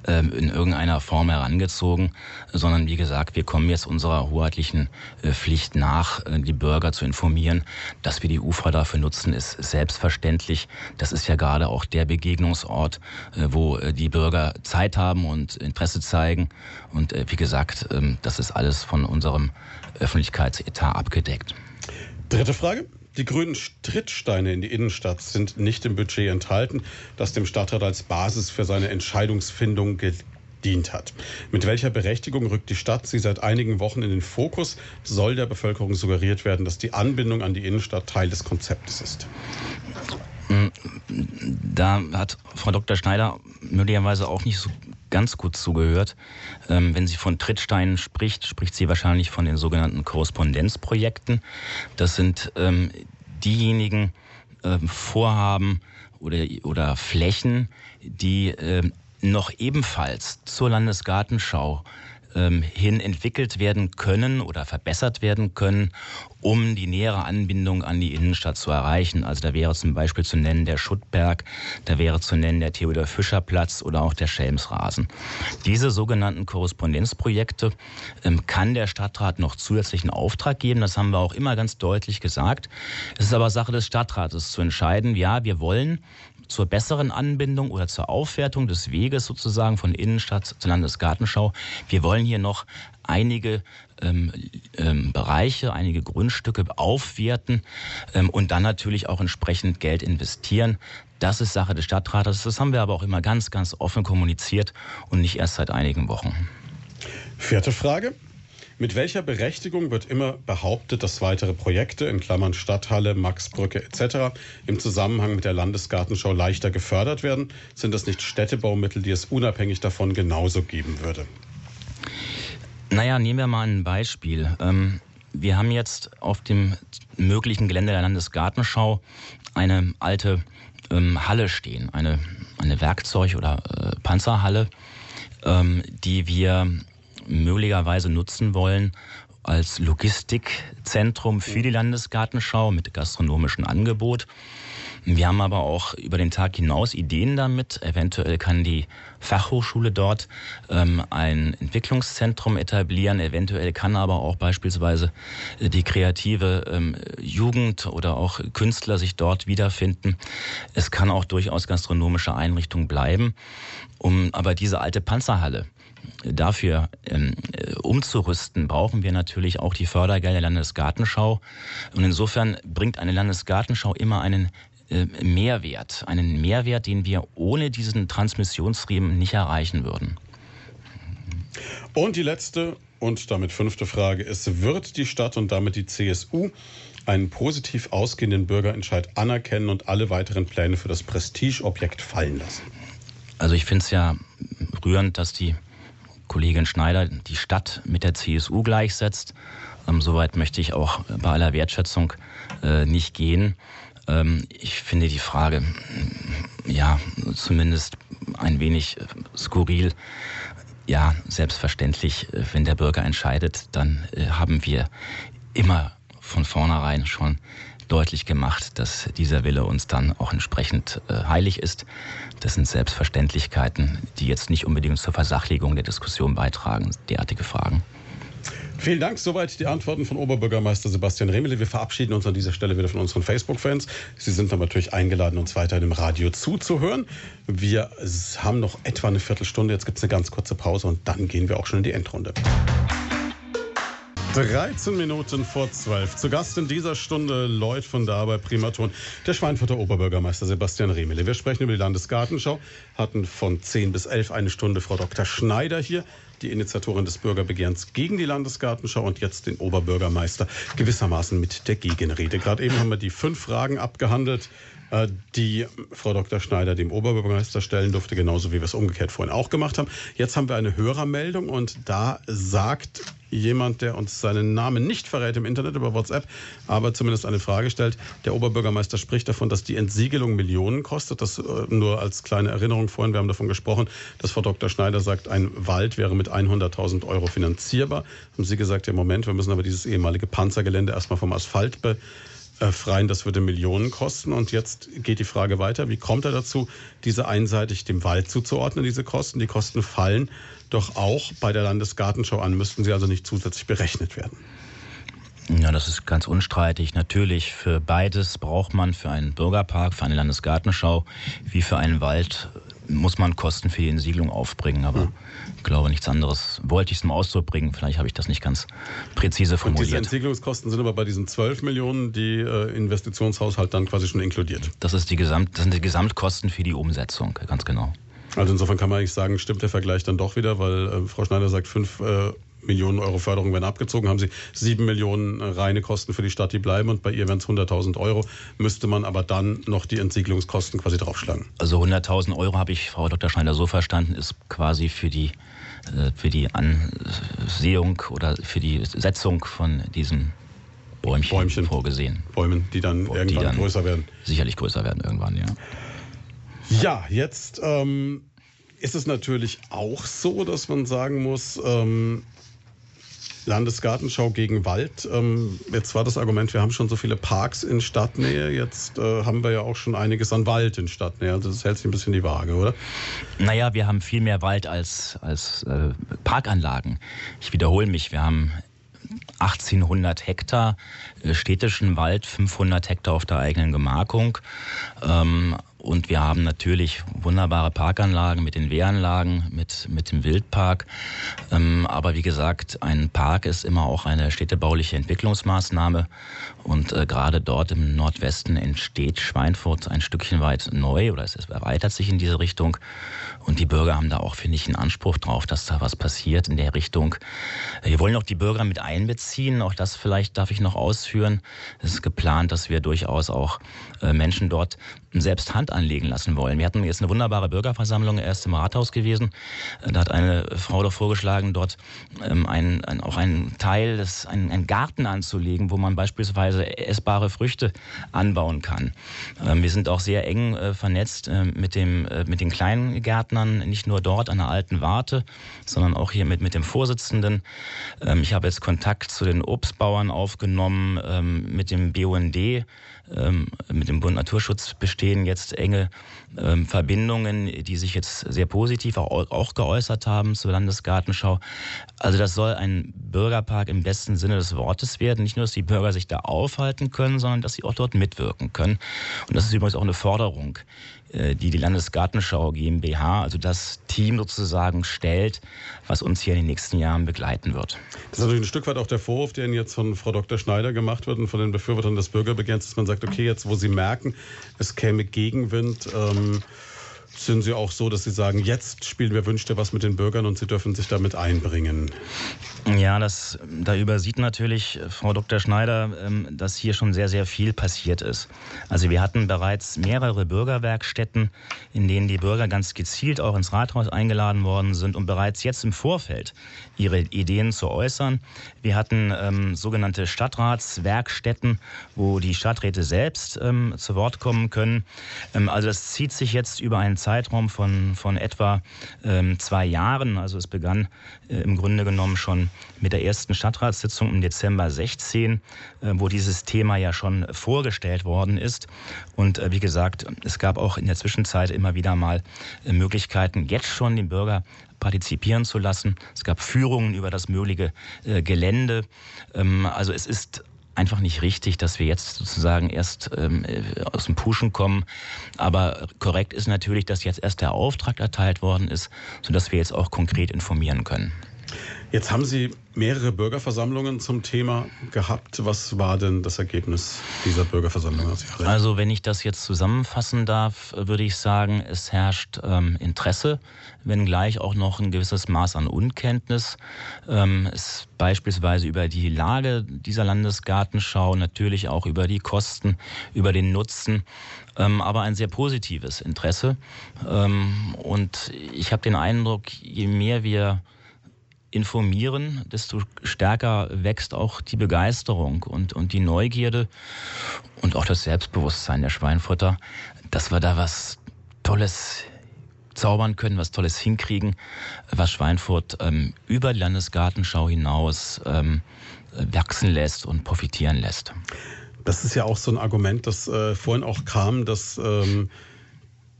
Speaker 3: ähm, in irgendeiner Form herangezogen, sondern wie gesagt, wir kommen jetzt unserer hoheitlichen äh, Pflicht nach, äh, die Bürger zu informieren. Dass wir die UFA dafür nutzen, ist selbstverständlich. Das ist ja gerade auch der Begegnungsort, äh, wo äh, die Bürger Zeit haben und Interesse zeigen. Und äh, wie gesagt, ähm, das ist alles von unserem Öffentlichkeitsetat abgedeckt.
Speaker 2: Dritte Frage. Die grünen Trittsteine in die Innenstadt sind nicht im Budget enthalten, das dem Stadtrat als Basis für seine Entscheidungsfindung gedient hat. Mit welcher Berechtigung rückt die Stadt sie seit einigen Wochen in den Fokus? Soll der Bevölkerung suggeriert werden, dass die Anbindung an die Innenstadt Teil des Konzeptes ist?
Speaker 3: Da hat Frau Dr. Schneider möglicherweise auch nicht so ganz gut zugehört. Ähm, wenn sie von Trittsteinen spricht, spricht sie wahrscheinlich von den sogenannten Korrespondenzprojekten. Das sind ähm, diejenigen ähm, Vorhaben oder, oder Flächen, die ähm, noch ebenfalls zur Landesgartenschau ähm, hin entwickelt werden können oder verbessert werden können, um die nähere Anbindung an die Innenstadt zu erreichen. Also da wäre zum Beispiel zu nennen der Schuttberg, da wäre zu nennen der Theodor-Fischer-Platz oder auch der Schelmsrasen. Diese sogenannten Korrespondenzprojekte ähm, kann der Stadtrat noch zusätzlichen Auftrag geben. Das haben wir auch immer ganz deutlich gesagt. Es ist aber Sache des Stadtrates zu entscheiden, ja, wir wollen zur besseren Anbindung oder zur Aufwertung des Weges sozusagen von Innenstadt zur Landesgartenschau. Wir wollen hier noch einige ähm, ähm, Bereiche, einige Grundstücke aufwerten ähm, und dann natürlich auch entsprechend Geld investieren. Das ist Sache des Stadtrates. Das haben wir aber auch immer ganz, ganz offen kommuniziert und nicht erst seit einigen Wochen.
Speaker 2: Vierte Frage. Mit welcher Berechtigung wird immer behauptet, dass weitere Projekte in Klammern Stadthalle, Maxbrücke etc. im Zusammenhang mit der Landesgartenschau leichter gefördert werden? Sind das nicht Städtebaumittel, die es unabhängig davon genauso geben würde?
Speaker 3: Naja, nehmen wir mal ein Beispiel. Ähm, wir haben jetzt auf dem möglichen Gelände der Landesgartenschau eine alte ähm, Halle stehen, eine, eine Werkzeug- oder äh, Panzerhalle, ähm, die wir möglicherweise nutzen wollen als Logistikzentrum für die Landesgartenschau mit gastronomischem Angebot. Wir haben aber auch über den Tag hinaus Ideen damit. Eventuell kann die Fachhochschule dort ähm, ein Entwicklungszentrum etablieren. Eventuell kann aber auch beispielsweise die kreative ähm, Jugend oder auch Künstler sich dort wiederfinden. Es kann auch durchaus gastronomische Einrichtung bleiben. Um aber diese alte Panzerhalle dafür ähm, äh, umzurüsten, brauchen wir natürlich auch die Fördergelder der Landesgartenschau. Und insofern bringt eine Landesgartenschau immer einen äh, Mehrwert, einen Mehrwert, den wir ohne diesen Transmissionsriemen nicht erreichen würden.
Speaker 2: Und die letzte und damit fünfte Frage ist, wird die Stadt und damit die CSU einen positiv ausgehenden Bürgerentscheid anerkennen und alle weiteren Pläne für das Prestigeobjekt fallen lassen?
Speaker 3: Also ich finde es ja rührend, dass die Kollegin Schneider die Stadt mit der CSU gleichsetzt. Ähm, Soweit möchte ich auch bei aller Wertschätzung äh, nicht gehen. Ähm, ich finde die Frage, ja, zumindest ein wenig äh, skurril. Ja, selbstverständlich, äh, wenn der Bürger entscheidet, dann äh, haben wir immer von vornherein schon deutlich gemacht, dass dieser Wille uns dann auch entsprechend äh, heilig ist. Das sind Selbstverständlichkeiten, die jetzt nicht unbedingt zur Versachlegung der Diskussion beitragen, derartige Fragen.
Speaker 2: Vielen Dank. Soweit die Antworten von Oberbürgermeister Sebastian Remele. Wir verabschieden uns an dieser Stelle wieder von unseren Facebook-Fans. Sie sind dann natürlich eingeladen, uns weiterhin im Radio zuzuhören. Wir haben noch etwa eine Viertelstunde. Jetzt gibt es eine ganz kurze Pause und dann gehen wir auch schon in die Endrunde. 13 Minuten vor 12. Zu Gast in dieser Stunde Lloyd von da bei Primaton, der Schweinfurter Oberbürgermeister Sebastian Remele. Wir sprechen über die Landesgartenschau, hatten von 10 bis 11 eine Stunde Frau Dr. Schneider hier, die Initiatorin des Bürgerbegehrens gegen die Landesgartenschau und jetzt den Oberbürgermeister gewissermaßen mit der Gegenrede. Gerade eben haben wir die fünf Fragen abgehandelt die Frau Dr. Schneider dem Oberbürgermeister stellen durfte, genauso wie wir es umgekehrt vorhin auch gemacht haben. Jetzt haben wir eine Hörermeldung und da sagt jemand, der uns seinen Namen nicht verrät im Internet über WhatsApp, aber zumindest eine Frage stellt. Der Oberbürgermeister spricht davon, dass die Entsiegelung Millionen kostet. Das äh, nur als kleine Erinnerung vorhin. Wir haben davon gesprochen, dass Frau Dr. Schneider sagt, ein Wald wäre mit 100.000 Euro finanzierbar. Haben Sie gesagt, im Moment, wir müssen aber dieses ehemalige Panzergelände erstmal vom Asphalt befreien. Das würde Millionen kosten. Und jetzt geht die Frage weiter. Wie kommt er dazu, diese einseitig dem Wald zuzuordnen, diese Kosten? Die Kosten fallen doch auch bei der Landesgartenschau an, müssten sie also nicht zusätzlich berechnet werden.
Speaker 3: Ja, das ist ganz unstreitig. Natürlich, für beides braucht man für einen Bürgerpark, für eine Landesgartenschau wie für einen Wald muss man Kosten für die Entsiegelung aufbringen. Aber hm. ich glaube, nichts anderes wollte ich zum Ausdruck bringen. Vielleicht habe ich das nicht ganz präzise formuliert. Und
Speaker 2: diese Entsiegelungskosten sind aber bei diesen 12 Millionen, die äh, Investitionshaushalt dann quasi schon inkludiert.
Speaker 3: Das, ist die Gesamt, das sind die Gesamtkosten für die Umsetzung, ganz genau.
Speaker 2: Also insofern kann man eigentlich sagen, stimmt der Vergleich dann doch wieder, weil äh, Frau Schneider sagt, fünf äh, Millionen Euro Förderung werden abgezogen, haben sie sieben Millionen äh, reine Kosten für die Stadt, die bleiben und bei ihr wären es 100.000 Euro, müsste man aber dann noch die Entsiegelungskosten quasi draufschlagen.
Speaker 3: Also 100.000 Euro habe ich Frau Dr. Schneider so verstanden, ist quasi für die, äh, für die Ansehung oder für die Setzung von diesen Bäumchen, Bäumchen vorgesehen.
Speaker 2: Bäumen, die dann Bäumen, irgendwann die dann größer werden.
Speaker 3: Sicherlich größer werden irgendwann, ja.
Speaker 2: Ja, jetzt ähm, ist es natürlich auch so, dass man sagen muss, ähm, Landesgartenschau gegen Wald. Ähm, jetzt war das Argument, wir haben schon so viele Parks in Stadtnähe, jetzt äh, haben wir ja auch schon einiges an Wald in Stadtnähe. Also das hält sich ein bisschen die Waage, oder?
Speaker 3: Naja, wir haben viel mehr Wald als, als äh, Parkanlagen. Ich wiederhole mich, wir haben 1800 Hektar äh, städtischen Wald, 500 Hektar auf der eigenen Gemarkung. Ähm, und wir haben natürlich wunderbare Parkanlagen mit den Wehranlagen, mit, mit dem Wildpark. Ähm, aber wie gesagt, ein Park ist immer auch eine städtebauliche Entwicklungsmaßnahme. Und äh, gerade dort im Nordwesten entsteht Schweinfurt ein Stückchen weit neu oder es erweitert sich in diese Richtung. Und die Bürger haben da auch, finde ich, einen Anspruch drauf, dass da was passiert in der Richtung. Wir wollen auch die Bürger mit einbeziehen. Auch das vielleicht darf ich noch ausführen. Es ist geplant, dass wir durchaus auch äh, Menschen dort selbst Hand anlegen lassen wollen. Wir hatten jetzt eine wunderbare Bürgerversammlung erst im Rathaus gewesen. Da hat eine Frau doch vorgeschlagen, dort ähm, ein, ein, auch einen Teil, des, einen, einen Garten anzulegen, wo man beispielsweise essbare Früchte anbauen kann. Ähm, wir sind auch sehr eng äh, vernetzt äh, mit, dem, äh, mit den kleinen Gärtnern, nicht nur dort an der alten Warte, sondern auch hier mit, mit dem Vorsitzenden. Ähm, ich habe jetzt Kontakt zu den Obstbauern aufgenommen, ähm, mit dem BUND ähm, mit dem Bund Naturschutz bestehen jetzt enge ähm, Verbindungen, die sich jetzt sehr positiv auch, auch geäußert haben zur Landesgartenschau. Also das soll ein Bürgerpark im besten Sinne des Wortes werden. Nicht nur, dass die Bürger sich da aufhalten können, sondern dass sie auch dort mitwirken können. Und das ist übrigens auch eine Forderung, die die Landesgartenschau GmbH, also das Team sozusagen stellt, was uns hier in den nächsten Jahren begleiten wird.
Speaker 2: Das ist natürlich ein Stück weit auch der Vorwurf, der Ihnen jetzt von Frau Dr. Schneider gemacht wird und von den Befürwortern des Bürgerbegehrens, dass man sagt, okay, jetzt wo Sie merken, es käme Gegenwind, ähm, sind Sie auch so, dass Sie sagen, jetzt spielen wir Wünschte was mit den Bürgern und Sie dürfen sich damit einbringen?
Speaker 3: Ja, das, da übersieht natürlich Frau Dr. Schneider, ähm, dass hier schon sehr, sehr viel passiert ist. Also wir hatten bereits mehrere Bürgerwerkstätten, in denen die Bürger ganz gezielt auch ins Rathaus eingeladen worden sind, um bereits jetzt im Vorfeld ihre Ideen zu äußern. Wir hatten ähm, sogenannte Stadtratswerkstätten, wo die Stadträte selbst ähm, zu Wort kommen können. Ähm, also das zieht sich jetzt über einen Zeitraum von, von etwa ähm, zwei Jahren. Also es begann äh, im Grunde genommen schon mit der ersten Stadtratssitzung im Dezember 16, äh, wo dieses Thema ja schon vorgestellt worden ist. Und äh, wie gesagt, es gab auch in der Zwischenzeit immer wieder mal äh, Möglichkeiten, jetzt schon den Bürger partizipieren zu lassen. Es gab Führungen über das mögliche äh, Gelände. Ähm, also es ist einfach nicht richtig, dass wir jetzt sozusagen erst ähm, äh, aus dem Pushen kommen. Aber korrekt ist natürlich, dass jetzt erst der Auftrag erteilt worden ist, sodass wir jetzt auch konkret informieren können.
Speaker 2: Jetzt haben Sie mehrere Bürgerversammlungen zum Thema gehabt. Was war denn das Ergebnis dieser Bürgerversammlung?
Speaker 3: Also wenn ich das jetzt zusammenfassen darf, würde ich sagen, es herrscht ähm, Interesse, wenngleich auch noch ein gewisses Maß an Unkenntnis. Ähm, es beispielsweise über die Lage dieser Landesgartenschau, natürlich auch über die Kosten, über den Nutzen, ähm, aber ein sehr positives Interesse. Ähm, und ich habe den Eindruck, je mehr wir informieren, desto stärker wächst auch die Begeisterung und, und die Neugierde und auch das Selbstbewusstsein der Schweinfutter, dass wir da was Tolles zaubern können, was Tolles hinkriegen, was Schweinfurt ähm, über die Landesgartenschau hinaus ähm, wachsen lässt und profitieren lässt.
Speaker 2: Das ist ja auch so ein Argument, das äh, vorhin auch kam, dass ähm,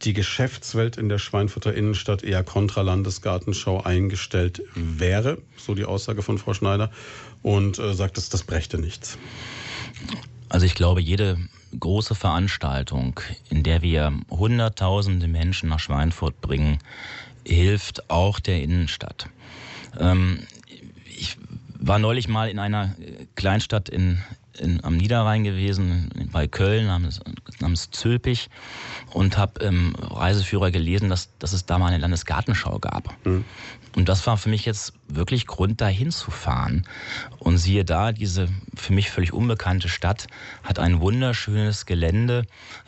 Speaker 2: die Geschäftswelt in der Schweinfurter Innenstadt eher kontra Landesgartenschau eingestellt wäre, so die Aussage von Frau Schneider, und äh, sagt, dass das brächte nichts.
Speaker 3: Also ich glaube, jede große Veranstaltung, in der wir Hunderttausende Menschen nach Schweinfurt bringen, hilft auch der Innenstadt. Ähm, ich war neulich mal in einer Kleinstadt in, in, am Niederrhein gewesen, bei Köln, namens, namens Zülpich, und habe im Reiseführer gelesen, dass, dass es da mal eine Landesgartenschau gab. Mhm. Und das war für mich jetzt wirklich Grund, dahin zu fahren. Und siehe da, diese für mich völlig unbekannte Stadt hat ein wunderschönes Gelände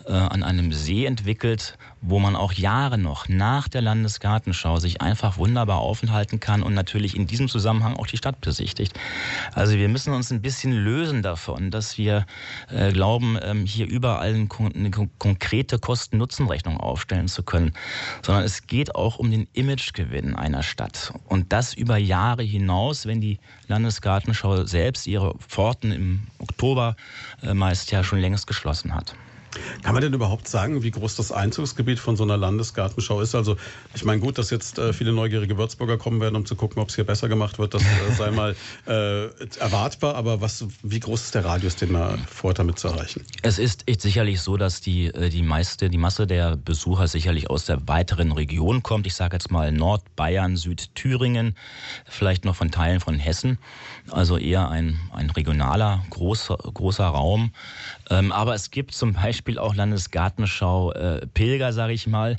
Speaker 3: äh, an einem See entwickelt, wo man auch Jahre noch nach der Landesgartenschau sich einfach wunderbar aufenthalten kann und natürlich in diesem Zusammenhang auch die Stadt besichtigt. Also wir müssen uns ein bisschen lösen davon, dass wir äh, glauben, ähm, hier überall eine, eine konkrete Kosten-Nutzen-Rechnung aufstellen zu können, sondern es geht auch um den Imagegewinn einer Stadt. Und das über Jahre hinaus, wenn die Landesgartenschau selbst ihre Pforten im Oktober äh, meist ja schon längst geschlossen hat.
Speaker 2: Kann man denn überhaupt sagen, wie groß das Einzugsgebiet von so einer Landesgartenschau ist? Also ich meine, gut, dass jetzt äh, viele neugierige Würzburger kommen werden, um zu gucken, ob es hier besser gemacht wird. Das äh, sei mal äh, erwartbar. Aber was, wie groß ist der Radius, den man vorhat, damit zu erreichen?
Speaker 3: Es ist sicherlich so, dass die, äh, die, meiste, die Masse der Besucher sicherlich aus der weiteren Region kommt. Ich sage jetzt mal Nordbayern, Südthüringen, vielleicht noch von Teilen von Hessen. Also eher ein, ein regionaler, großer, großer Raum. Ähm, aber es gibt zum Beispiel auch Landesgartenschau äh, Pilger, sage ich mal,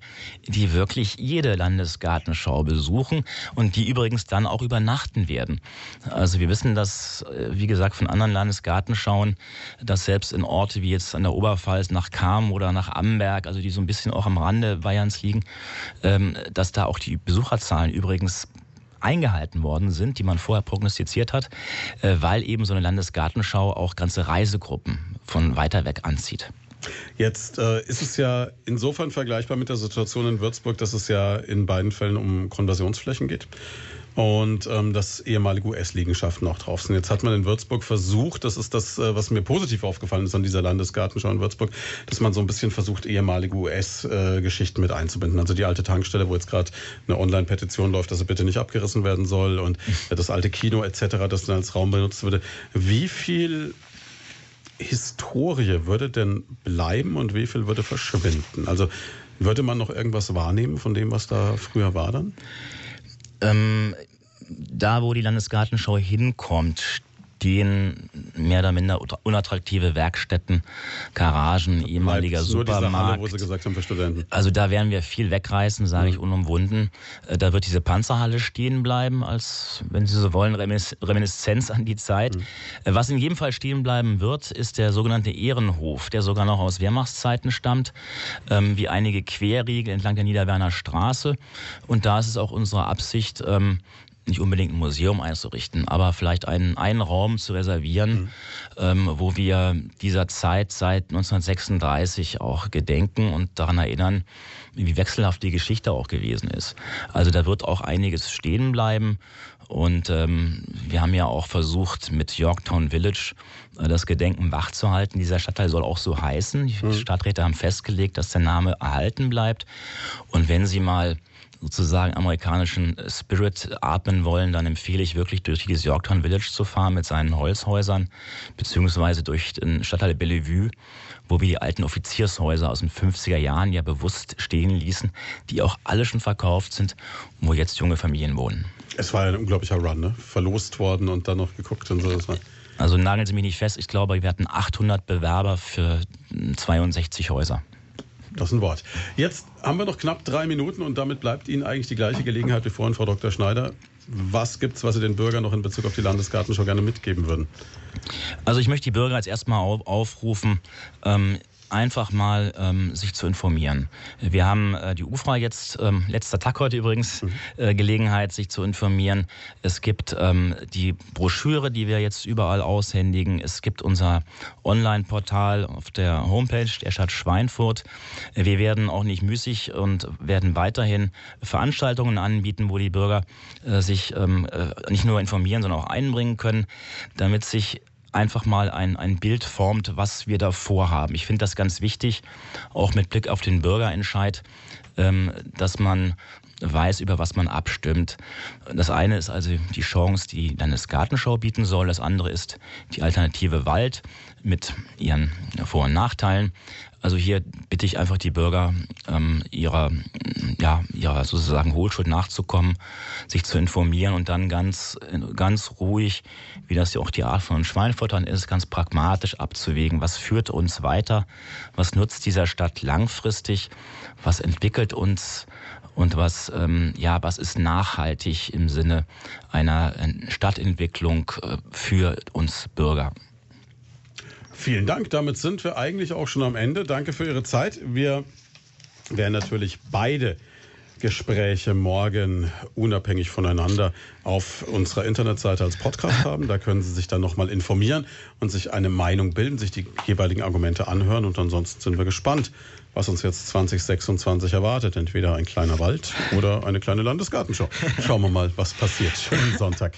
Speaker 3: die wirklich jede Landesgartenschau besuchen und die übrigens dann auch übernachten werden. Also wir wissen das, äh, wie gesagt, von anderen Landesgartenschauen, dass selbst in Orte wie jetzt an der Oberpfalz nach Kam oder nach Amberg, also die so ein bisschen auch am Rande Bayerns liegen, ähm, dass da auch die Besucherzahlen übrigens eingehalten worden sind, die man vorher prognostiziert hat, äh, weil eben so eine Landesgartenschau auch ganze Reisegruppen von weiter weg anzieht.
Speaker 2: Jetzt äh, ist es ja insofern vergleichbar mit der Situation in Würzburg, dass es ja in beiden Fällen um Konversionsflächen geht und ähm, dass ehemalige US-Liegenschaften auch drauf sind. Jetzt hat man in Würzburg versucht, das ist das, äh, was mir positiv aufgefallen ist an dieser Landesgartenschau in Würzburg, dass man so ein bisschen versucht, ehemalige US-Geschichten mit einzubinden. Also die alte Tankstelle, wo jetzt gerade eine Online-Petition läuft, dass sie bitte nicht abgerissen werden soll und äh, das alte Kino etc., das dann als Raum benutzt würde. Wie viel Historie würde denn bleiben und wie viel würde verschwinden? Also würde man noch irgendwas wahrnehmen von dem, was da früher war dann?
Speaker 3: Ähm, da, wo die Landesgartenschau hinkommt, stehen mehr oder minder unattraktive Werkstätten, Garagen, ehemaliger Supermarkt. Halle,
Speaker 2: wo Sie gesagt haben, für Studenten.
Speaker 3: Also da werden wir viel wegreißen, sage mhm. ich unumwunden. Äh, da wird diese Panzerhalle stehen bleiben, als, wenn Sie so wollen, Reminiszenz an die Zeit. Mhm. Äh, was in jedem Fall stehen bleiben wird, ist der sogenannte Ehrenhof, der sogar noch aus Wehrmachtszeiten stammt, ähm, wie einige Querriegel entlang der Niederwerner Straße. Und da ist es auch unsere Absicht, ähm, nicht unbedingt ein Museum einzurichten, aber vielleicht einen, einen Raum zu reservieren, mhm. ähm, wo wir dieser Zeit seit 1936 auch gedenken und daran erinnern, wie wechselhaft die Geschichte auch gewesen ist. Also da wird auch einiges stehen bleiben. Und ähm, wir haben ja auch versucht, mit Yorktown Village äh, das Gedenken wachzuhalten. Dieser Stadtteil soll auch so heißen. Die mhm. Stadträte haben festgelegt, dass der Name erhalten bleibt. Und wenn Sie mal sozusagen amerikanischen Spirit atmen wollen, dann empfehle ich wirklich durch dieses Yorktown Village zu fahren mit seinen Holzhäusern, beziehungsweise durch den Stadtteil Bellevue, wo wir die alten Offiziershäuser aus den 50er Jahren ja bewusst stehen ließen, die auch alle schon verkauft sind und wo jetzt junge Familien wohnen.
Speaker 2: Es war ein unglaublicher Run, ne? Verlost worden und dann noch geguckt und so.
Speaker 3: Also nageln Sie mich nicht fest, ich glaube, wir hatten 800 Bewerber für 62 Häuser.
Speaker 2: Das ist ein Wort. Jetzt haben wir noch knapp drei Minuten und damit bleibt Ihnen eigentlich die gleiche Gelegenheit wie vorhin, Frau Dr. Schneider. Was gibt es, was Sie den Bürgern noch in Bezug auf die Landesgartenschau gerne mitgeben würden?
Speaker 3: Also ich möchte die Bürger jetzt erstmal aufrufen, ähm, einfach mal ähm, sich zu informieren. Wir haben äh, die UFRA jetzt, ähm, letzter Tag heute übrigens, mhm. äh, Gelegenheit, sich zu informieren. Es gibt ähm, die Broschüre, die wir jetzt überall aushändigen. Es gibt unser Online-Portal auf der Homepage der Stadt Schweinfurt. Wir werden auch nicht müßig und werden weiterhin Veranstaltungen anbieten, wo die Bürger äh, sich ähm, äh, nicht nur informieren, sondern auch einbringen können, damit sich einfach mal ein, ein Bild formt, was wir da vorhaben. Ich finde das ganz wichtig, auch mit Blick auf den Bürgerentscheid, dass man weiß, über was man abstimmt. Das eine ist also die Chance, die Landesgartenschau bieten soll. Das andere ist die Alternative Wald mit ihren Vor- und Nachteilen. Also hier bitte ich einfach die Bürger, ähm, ihrer, ja, ihrer sozusagen Hohlschuld nachzukommen, sich zu informieren und dann ganz, ganz ruhig, wie das ja auch die Art von Schweinfuttern ist, ganz pragmatisch abzuwägen, was führt uns weiter, was nutzt dieser Stadt langfristig, was entwickelt uns und was, ähm, ja, was ist nachhaltig im Sinne einer Stadtentwicklung äh, für uns Bürger.
Speaker 2: Vielen Dank. Damit sind wir eigentlich auch schon am Ende. Danke für Ihre Zeit. Wir werden natürlich beide Gespräche morgen unabhängig voneinander auf unserer Internetseite als Podcast [LAUGHS] haben. Da können Sie sich dann nochmal informieren und sich eine Meinung bilden, sich die jeweiligen Argumente anhören. Und ansonsten sind wir gespannt, was uns jetzt 2026 erwartet. Entweder ein kleiner Wald oder eine kleine Landesgartenschau. Schauen wir mal, was passiert. Schönen Sonntag.